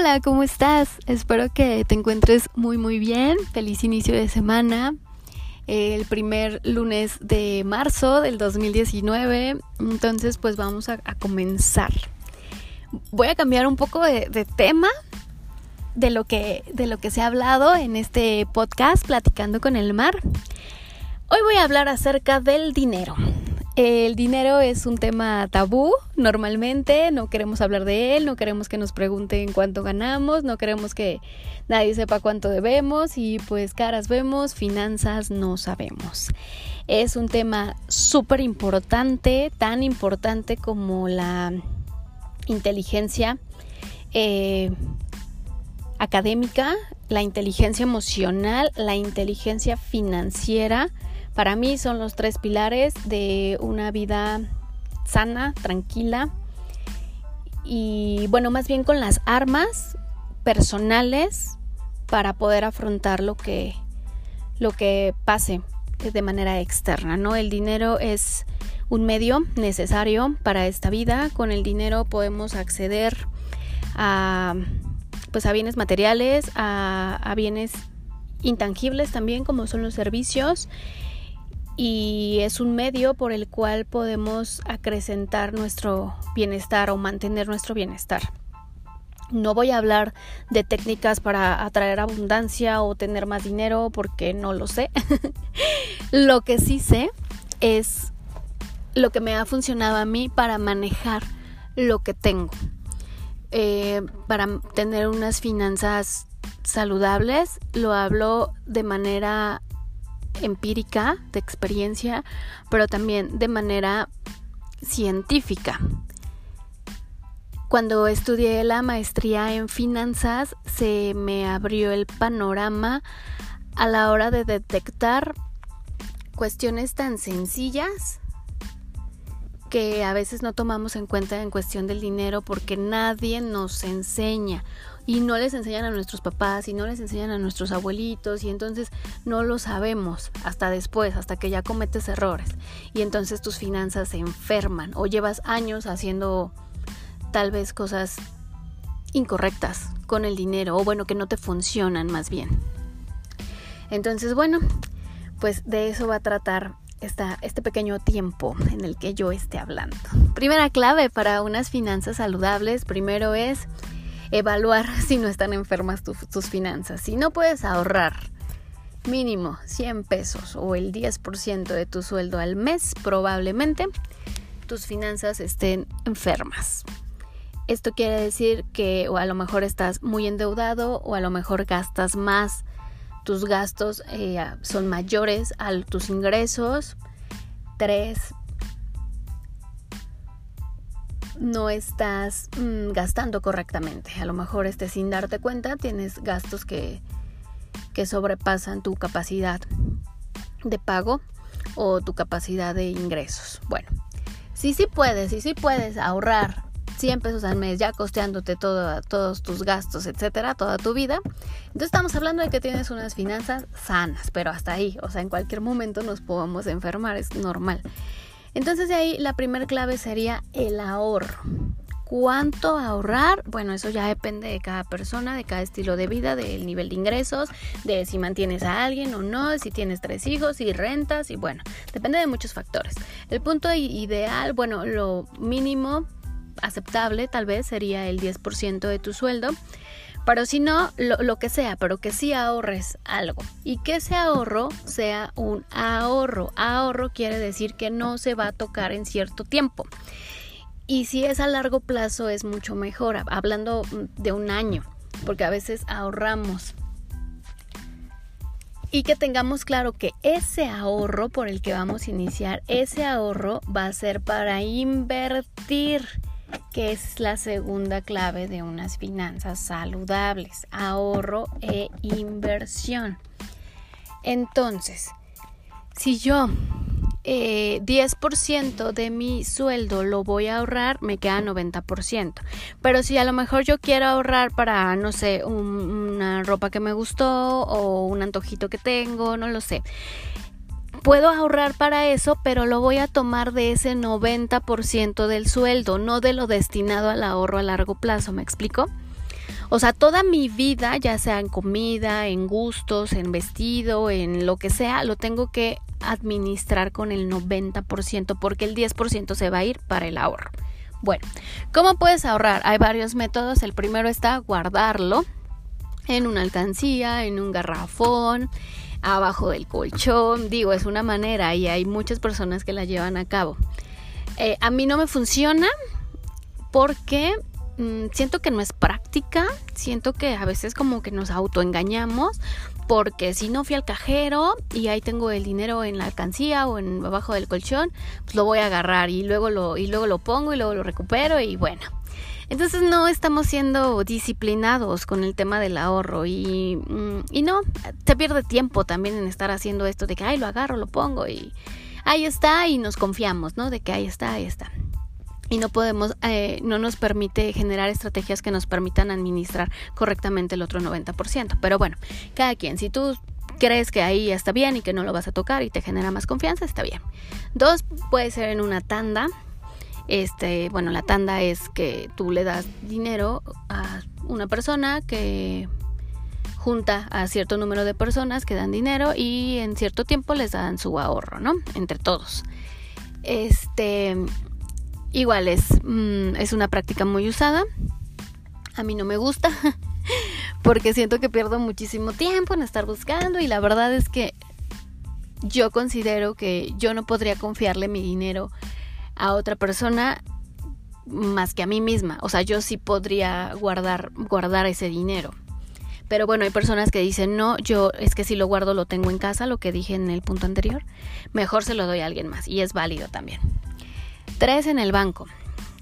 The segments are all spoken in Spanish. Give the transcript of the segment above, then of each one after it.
Hola, ¿cómo estás? Espero que te encuentres muy muy bien. Feliz inicio de semana. El primer lunes de marzo del 2019. Entonces, pues vamos a, comenzar. Voy a cambiar un poco de, de tema de lo, que, de lo que se ha hablado en este podcast Platicando con el Mar. Hoy voy a hablar acerca del dinero. El dinero es un tema tabú normalmente, no queremos hablar de él, no queremos que nos pregunten cuánto ganamos, no queremos que nadie sepa cuánto debemos y pues caras vemos, finanzas no sabemos. Es un tema súper importante, tan importante como la inteligencia eh, académica, la inteligencia emocional, la inteligencia financiera para mí son los tres pilares de una vida sana, tranquila y bueno, más bien con las armas personales para poder afrontar lo que lo que pase de manera externa, ¿no? El dinero es un medio necesario para esta vida. Con el dinero podemos acceder a pues a bienes materiales, a, a bienes intangibles también como son los servicios y es un medio por el cual podemos acrecentar nuestro bienestar o mantener nuestro bienestar. No voy a hablar de técnicas para atraer abundancia o tener más dinero porque no lo sé. lo que sí sé es lo que me ha funcionado a mí para manejar lo que tengo. Eh, para tener unas finanzas saludables, lo hablo de manera empírica, de experiencia, pero también de manera científica. Cuando estudié la maestría en finanzas, se me abrió el panorama a la hora de detectar cuestiones tan sencillas que a veces no tomamos en cuenta en cuestión del dinero porque nadie nos enseña y no les enseñan a nuestros papás y no les enseñan a nuestros abuelitos y entonces no lo sabemos hasta después, hasta que ya cometes errores y entonces tus finanzas se enferman o llevas años haciendo tal vez cosas incorrectas con el dinero o bueno que no te funcionan más bien. Entonces bueno, pues de eso va a tratar esta, este pequeño tiempo en el que yo esté hablando. Primera clave para unas finanzas saludables, primero es evaluar si no están enfermas tus finanzas. Si no puedes ahorrar mínimo 100 pesos o el 10% de tu sueldo al mes, probablemente tus finanzas estén enfermas. Esto quiere decir que o a lo mejor estás muy endeudado o a lo mejor gastas más, tus gastos eh, son mayores a tus ingresos. 3 no estás mm, gastando correctamente. A lo mejor este, sin darte cuenta tienes gastos que, que sobrepasan tu capacidad de pago o tu capacidad de ingresos. Bueno, si sí puedes, si sí puedes ahorrar 100 pesos al mes ya costeándote todo, todos tus gastos, etcétera, toda tu vida. Entonces estamos hablando de que tienes unas finanzas sanas, pero hasta ahí, o sea, en cualquier momento nos podemos enfermar, es normal. Entonces de ahí la primera clave sería el ahorro. ¿Cuánto ahorrar? Bueno, eso ya depende de cada persona, de cada estilo de vida, del nivel de ingresos, de si mantienes a alguien o no, si tienes tres hijos, si rentas y bueno, depende de muchos factores. El punto ideal, bueno, lo mínimo aceptable tal vez sería el 10% de tu sueldo. Pero si no, lo, que sea, pero que sí ahorres algo. Y que ese ahorro sea un ahorro. Ahorro quiere decir que no se va a tocar en cierto tiempo. Y si es a largo plazo es mucho mejor, hablando de un año, porque a veces ahorramos. Y que tengamos claro que ese ahorro por el que vamos a iniciar, ese ahorro va a ser para invertir que es la segunda clave de unas finanzas saludables, ahorro e inversión. Entonces, si yo 10% eh, de mi sueldo lo voy a ahorrar, me queda 90%. Pero si a lo mejor yo quiero ahorrar para, no sé, una ropa que me gustó o un antojito que tengo, no lo sé puedo ahorrar para eso, pero lo voy a tomar de ese 90% del sueldo, no de lo destinado al ahorro a largo plazo, ¿me explico? O sea, toda mi vida, ya sea en comida, en gustos, en vestido, en lo que sea, lo tengo que administrar con el 90% porque el 10% se va a ir para el ahorro. Bueno, ¿cómo puedes ahorrar? Hay varios métodos. El primero está guardarlo en una alcancía, en un garrafón, abajo del colchón. Digo, es una manera y hay muchas personas que la llevan a cabo. Eh, a mí no me funciona porque mm, siento que no es práctica, siento que a veces como que nos autoengañamos porque si no fui al cajero y ahí tengo el dinero en la alcancía o en abajo del colchón, pues lo voy a agarrar y luego lo y luego lo pongo y luego lo recupero y bueno. Entonces no estamos siendo disciplinados con el tema del ahorro y, mm, y no, se pierde tiempo también en estar haciendo esto de que, ay, lo agarro, lo pongo y ahí está y nos confiamos, ¿no? De que ahí está, ahí está y no podemos, eh, no nos permite generar estrategias que nos permitan administrar correctamente el otro 90%. Pero bueno, cada quien, si tú crees que ahí está bien y que no lo vas a tocar y te genera más confianza, está bien. Dos, puede ser en una tanda. Este, bueno, la tanda es que tú le das dinero a una persona que junta a cierto número de personas que dan dinero y en cierto tiempo les dan su ahorro, ¿no? Entre todos. Este, Igual es, mm, es una práctica muy usada. A mí no me gusta porque siento que pierdo muchísimo tiempo en estar buscando y la verdad es que yo considero que yo no podría confiarle mi dinero a otra persona más que a mí misma. O sea, yo sí podría guardar, guardar ese dinero. Pero bueno, hay personas que dicen, no, yo es que si lo guardo lo tengo en casa, lo que dije en el punto anterior, mejor se lo doy a alguien más. Y es válido también. Tres en el banco,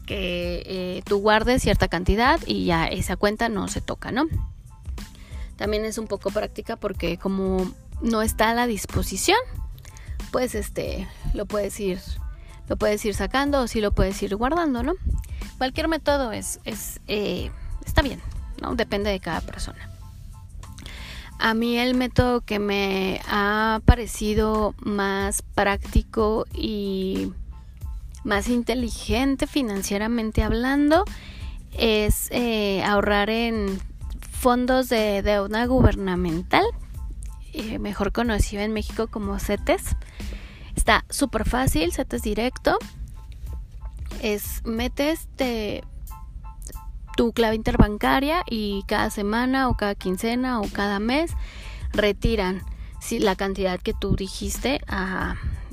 que eh, tú guardes cierta cantidad y ya esa cuenta no se toca, ¿no? También es un poco práctica porque como no está a la disposición, pues este lo puedes ir lo puedes ir sacando o si lo puedes ir guardando, ¿no? Cualquier método es, es eh, está bien, ¿no? Depende de cada persona. A mí el método que me ha parecido más práctico y más inteligente financieramente hablando es eh, ahorrar en fondos de deuda gubernamental, eh, mejor conocido en México como CETES. Está súper fácil, CETES directo. Es metes tu clave interbancaria y cada semana o cada quincena o cada mes retiran la cantidad que tú dijiste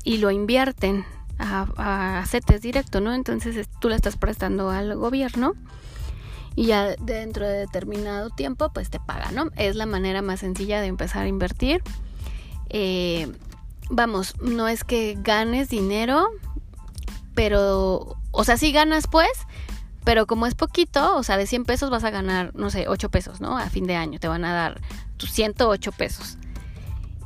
y lo invierten a, a directo, ¿no? Entonces tú le estás prestando al gobierno y ya dentro de determinado tiempo pues te paga, ¿no? Es la manera más sencilla de empezar a invertir. Eh, vamos, no es que ganes dinero, pero, o sea, sí ganas pues, pero como es poquito, o sea, de 100 pesos vas a ganar, no sé, 8 pesos, ¿no? A fin de año te van a dar tus 108 pesos.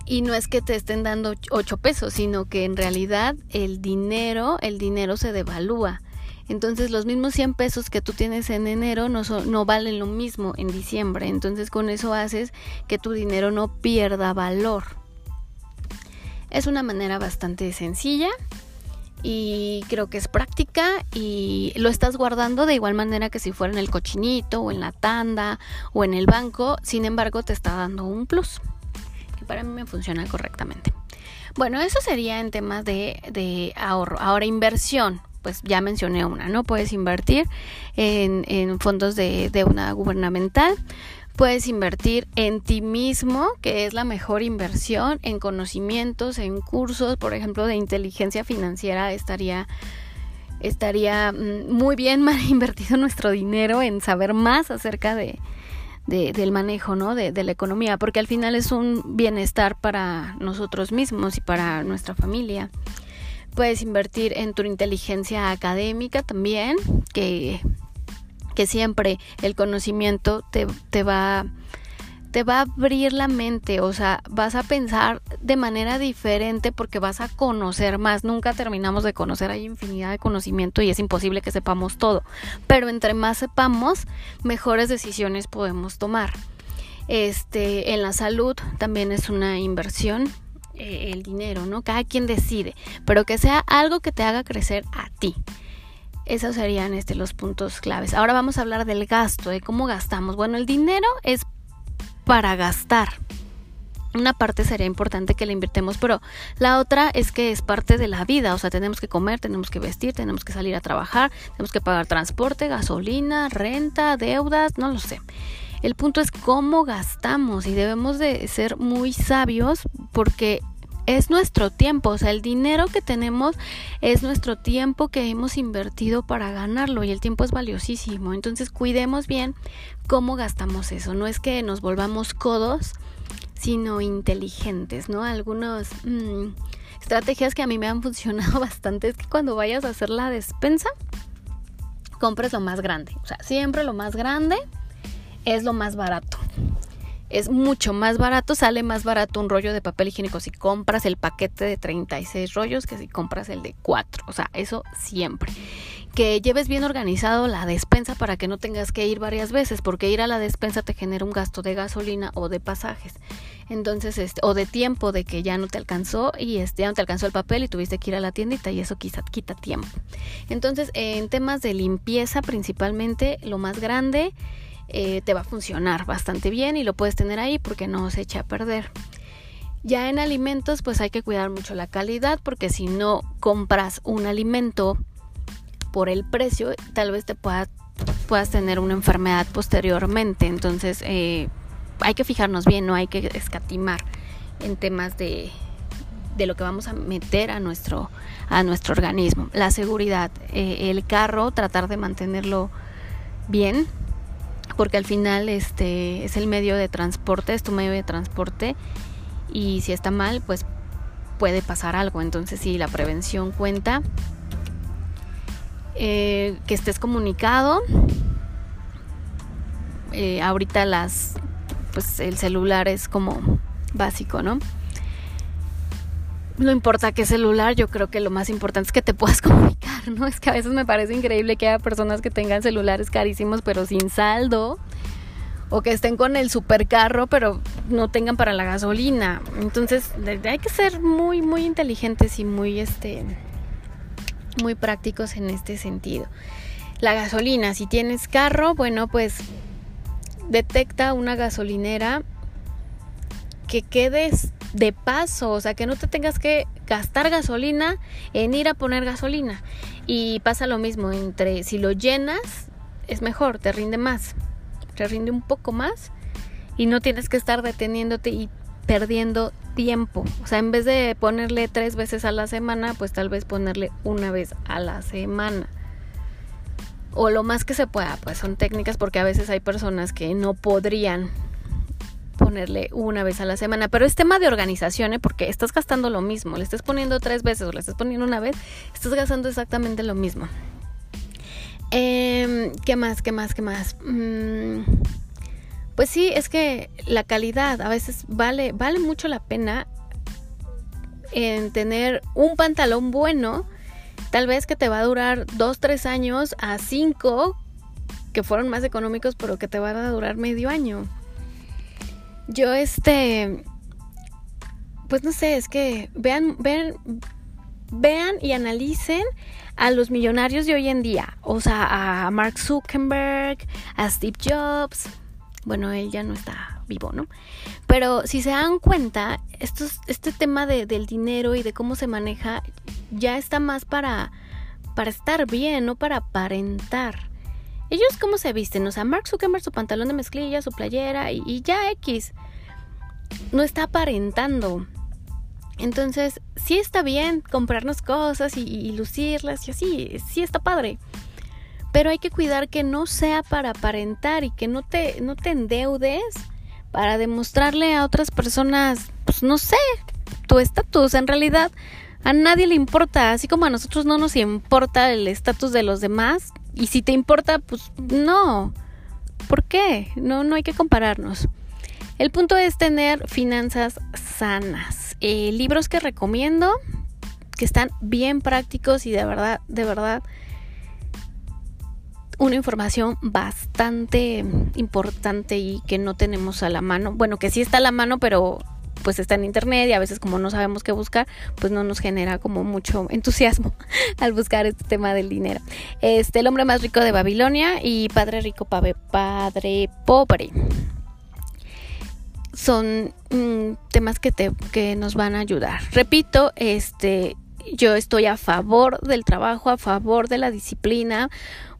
Y no es que te estén dando 8 pesos, sino que en realidad el dinero, el dinero se devalúa. Entonces los mismos 100 pesos que tú tienes en enero no, no valen lo mismo en diciembre. Entonces con eso haces que tu dinero no pierda valor. Es una manera bastante sencilla y creo que es práctica y lo estás guardando de igual manera que si fuera en el cochinito o en la tanda o en el banco. Sin embargo te está dando un plus para mí me funciona correctamente. Bueno, eso sería en temas de, ahorro. Ahora, inversión, pues ya mencioné una, ¿no? Puedes invertir en, fondos de deuda gubernamental, puedes invertir en ti mismo, que es la mejor inversión, en conocimientos, en cursos, por ejemplo, de inteligencia financiera estaría estaría mm, muy bien mal invertido nuestro dinero en saber más acerca de, del manejo ¿no? de, de, la economía, porque al final es un bienestar para nosotros mismos y para nuestra familia. Puedes invertir en tu inteligencia académica también, que, que siempre el conocimiento te, te va te va a abrir la mente, o sea, vas a pensar de manera diferente porque vas a conocer más. Nunca terminamos de conocer, hay infinidad de conocimiento y es imposible que sepamos todo. Pero entre más sepamos, mejores decisiones podemos tomar. Este, en la salud también es una inversión eh, el dinero, ¿no? Cada quien decide, pero que sea algo que te haga crecer a ti. Esos serían este, los puntos claves. Ahora vamos a hablar del gasto, de cómo gastamos. Bueno, el dinero es para gastar. Una parte sería importante que le invirtemos, pero la otra es que es parte de la vida, o sea, tenemos que comer, tenemos que vestir, tenemos que salir a trabajar, tenemos que pagar transporte, gasolina, renta, deudas, no lo sé. El punto es cómo gastamos y debemos de ser muy sabios porque es nuestro tiempo, o sea, el dinero que tenemos es nuestro tiempo que hemos invertido para ganarlo y el tiempo es valiosísimo. Entonces, cuidemos bien cómo gastamos eso. No es que nos volvamos codos, sino inteligentes, ¿no? Algunas mm, estrategias que a mí me han funcionado bastante es que cuando vayas a hacer la despensa, compres lo más grande. O sea, siempre lo más grande es lo más barato es mucho más barato, sale más barato un rollo de papel higiénico si compras el paquete de 36 rollos que si compras el de 4, o sea, eso siempre. Que lleves bien organizado la despensa para que no tengas que ir varias veces, porque ir a la despensa te genera un gasto de gasolina o de pasajes. Entonces, este, o de tiempo de que ya no te alcanzó y este, ya no te alcanzó el papel y tuviste que ir a la tiendita y eso quizá quita tiempo. Entonces, en temas de limpieza principalmente, lo más grande eh, te va a funcionar bastante bien y lo puedes tener ahí porque no se echa a perder. Ya en alimentos pues hay que cuidar mucho la calidad porque si no compras un alimento por el precio tal vez te pueda, puedas tener una enfermedad posteriormente. Entonces eh, hay que fijarnos bien, no hay que escatimar en temas de, de lo que vamos a meter a nuestro, a nuestro organismo. La seguridad, eh, el carro, tratar de mantenerlo bien, porque al final este es el medio de transporte, es tu medio de transporte y si está mal, pues puede pasar algo. Entonces sí, la prevención cuenta. Eh, que estés comunicado. Eh, ahorita las, pues el celular es como básico, ¿no? no importa qué celular, yo creo que lo más importante es que te puedas comunicar, ¿no? Es que a veces me parece increíble que haya personas que tengan celulares carísimos pero sin saldo o que estén con el supercarro pero no tengan para la gasolina. Entonces, hay que ser muy muy inteligentes y muy este muy prácticos en este sentido. La gasolina, si tienes carro, bueno, pues detecta una gasolinera que quedes de paso, o sea, que no te tengas que gastar gasolina en ir a poner gasolina. Y pasa lo mismo entre si lo llenas, es mejor, te rinde más, te rinde un poco más y no tienes que estar deteniéndote y perdiendo tiempo. O sea, en vez de ponerle tres veces a la semana, pues tal vez ponerle una vez a la semana. O lo más que se pueda, pues son técnicas porque a veces hay personas que no podrían ponerle una vez a la semana, pero es tema de organización, ¿eh? porque estás gastando lo mismo, le estás poniendo tres veces o le estás poniendo una vez, estás gastando exactamente lo mismo. Em, ¿Qué más? ¿Qué más? ¿Qué más? Mm, pues sí, es que la calidad a veces vale, vale mucho la pena en tener un pantalón bueno, tal vez que te va a durar dos, tres años a cinco que fueron más económicos, pero que te van a durar medio año. Yo este pues no sé, es que vean vean vean y analicen a los millonarios de hoy en día, o sea, a Mark Zuckerberg, a Steve Jobs. Bueno, él ya no está vivo, ¿no? Pero si se dan cuenta, este tema de, del dinero y de cómo se maneja ya está más para, para estar bien, no para aparentar. Ellos cómo se visten, o sea, Mark Zuckerberg su pantalón de mezclilla, su playera y, ya X. No está aparentando. Entonces, sí está bien comprarnos cosas y, lucirlas y así, sí está padre. Pero hay que cuidar que no sea para aparentar y que no te, no te endeudes para demostrarle a otras personas, pues no sé, tu estatus. En realidad, a nadie le importa, así como a nosotros no nos importa el estatus de los demás, y si te importa, pues no. ¿Por qué? No, no hay que compararnos. El punto es tener finanzas sanas. Eh, libros que recomiendo, que están bien prácticos y de verdad, de verdad, una información bastante importante y que no tenemos a la mano. Bueno, que sí está a la mano, pero pues está en internet y a veces como no sabemos qué buscar, pues no nos genera como mucho entusiasmo al buscar este tema del dinero. Este, el hombre más rico de Babilonia y padre rico, padre pobre son mm, temas que te que nos van a ayudar. Repito, este yo estoy a favor del trabajo, a favor de la disciplina,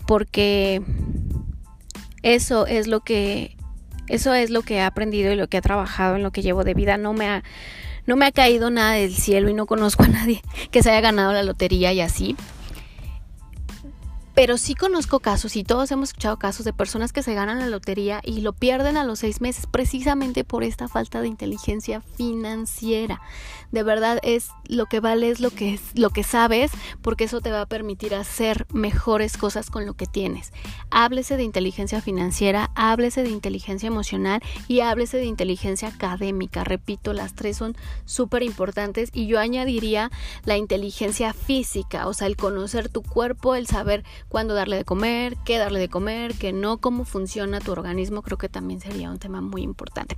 porque eso es lo que eso es lo que he aprendido y lo que he trabajado en lo que llevo de vida. No me ha no me ha caído nada del cielo y no conozco a nadie que se haya ganado la lotería y así. Pero sí conozco casos y todos hemos escuchado casos de personas que se ganan la lotería y lo pierden a los seis meses precisamente por esta falta de inteligencia financiera. De verdad es lo que vale es lo que es lo que sabes porque eso te va a permitir hacer mejores cosas con lo que tienes. Háblese de inteligencia financiera, háblese de inteligencia emocional y háblese de inteligencia académica. Repito, las tres son súper importantes y yo añadiría la inteligencia física, o sea, el conocer tu cuerpo, el saber cuándo darle de comer, qué darle de comer, qué no, cómo funciona tu organismo, creo que también sería un tema muy importante.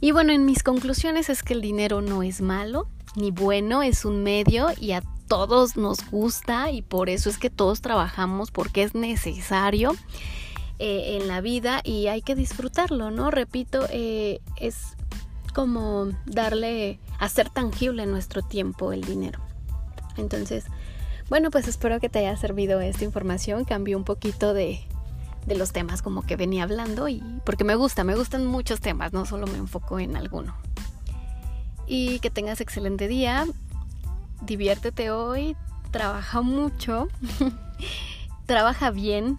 Y bueno, en mis conclusiones es que el dinero no es malo ni bueno, es un medio y a todos nos gusta y por eso es que todos trabajamos porque es necesario. Eh, en la vida y hay que disfrutarlo, ¿no? Repito, eh, es como darle, hacer tangible nuestro tiempo el dinero. Entonces, bueno, pues espero que te haya servido esta información. Cambió un poquito de, de los temas como que venía hablando y porque me gusta, me gustan muchos temas, no solo me enfoco en alguno. Y que tengas excelente día, diviértete hoy, trabaja mucho, trabaja bien,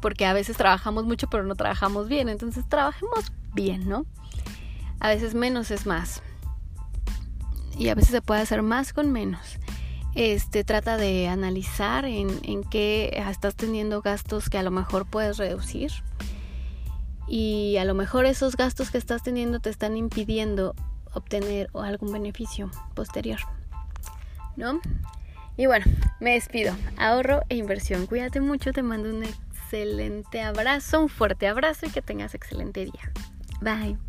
porque a veces trabajamos mucho pero no trabajamos bien, entonces trabajemos bien, ¿no? A veces menos es más y a veces se puede hacer más con menos. Este trata de analizar en, en qué estás teniendo gastos que a lo mejor puedes reducir. Y a lo mejor esos gastos que estás teniendo te están impidiendo obtener algún beneficio posterior. ¿No? Y bueno, me despido. Ahorro e inversión. Cuídate mucho, te mando un excelente abrazo, un fuerte abrazo y que tengas excelente día. Bye.